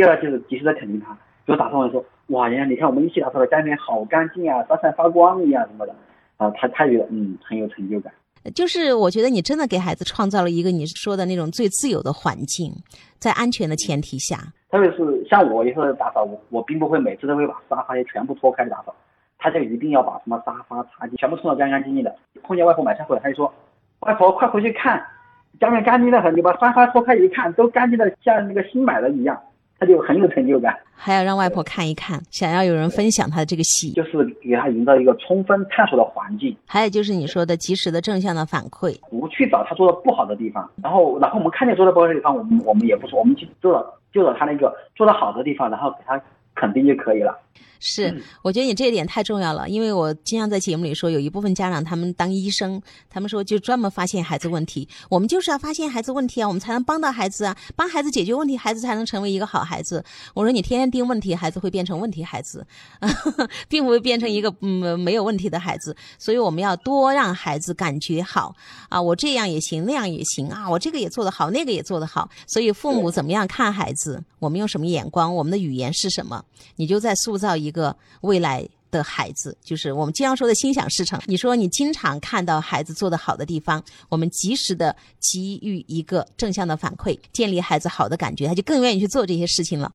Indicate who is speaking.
Speaker 1: 第二就是及时的肯定他，比如打扫完说，哇，人家，你看我们一起打扫的家里面好干净啊，闪闪发光一样什么的，啊，他他觉得嗯很有成就感。
Speaker 2: 就是我觉得你真的给孩子创造了一个你说的那种最自由的环境，在安全的前提下。
Speaker 1: 特别是像我有时候打扫，我我并不会每次都会把沙发也全部拖开的打扫，他就一定要把什么沙发、茶几全部冲得干干净净的。碰见外婆买菜回来，他就说：“外婆快回去看，家里面干净的很，你把沙发拖开一看，都干净的像那个新买的一样。”他就很有成就感，
Speaker 2: 还要让外婆看一看，想要有人分享他的这个喜，
Speaker 1: 就是给他营造一个充分探索的环境。
Speaker 2: 还有就是你说的及时的正向的反馈，
Speaker 1: 不去找他做的不好的地方，然后然后我们看见做的不好的地方，我们我们也不说，我们去做了就找他那个做的好的地方，然后给他肯定就可以了。
Speaker 2: 是，我觉得你这一点太重要了，因为我经常在节目里说，有一部分家长他们当医生，他们说就专门发现孩子问题，我们就是要发现孩子问题啊，我们才能帮到孩子啊，帮孩子解决问题，孩子才能成为一个好孩子。我说你天天盯问题，孩子会变成问题孩子，并不会变成一个嗯没有问题的孩子。所以我们要多让孩子感觉好啊，我这样也行，那样也行啊，我这个也做得好，那个也做得好。所以父母怎么样看孩子，我们用什么眼光，我们的语言是什么，你就在塑造到。一个未来的孩子，就是我们经常说的心想事成。你说你经常看到孩子做的好的地方，我们及时的给予一个正向的反馈，建立孩子好的感觉，他就更愿意去做这些事情了。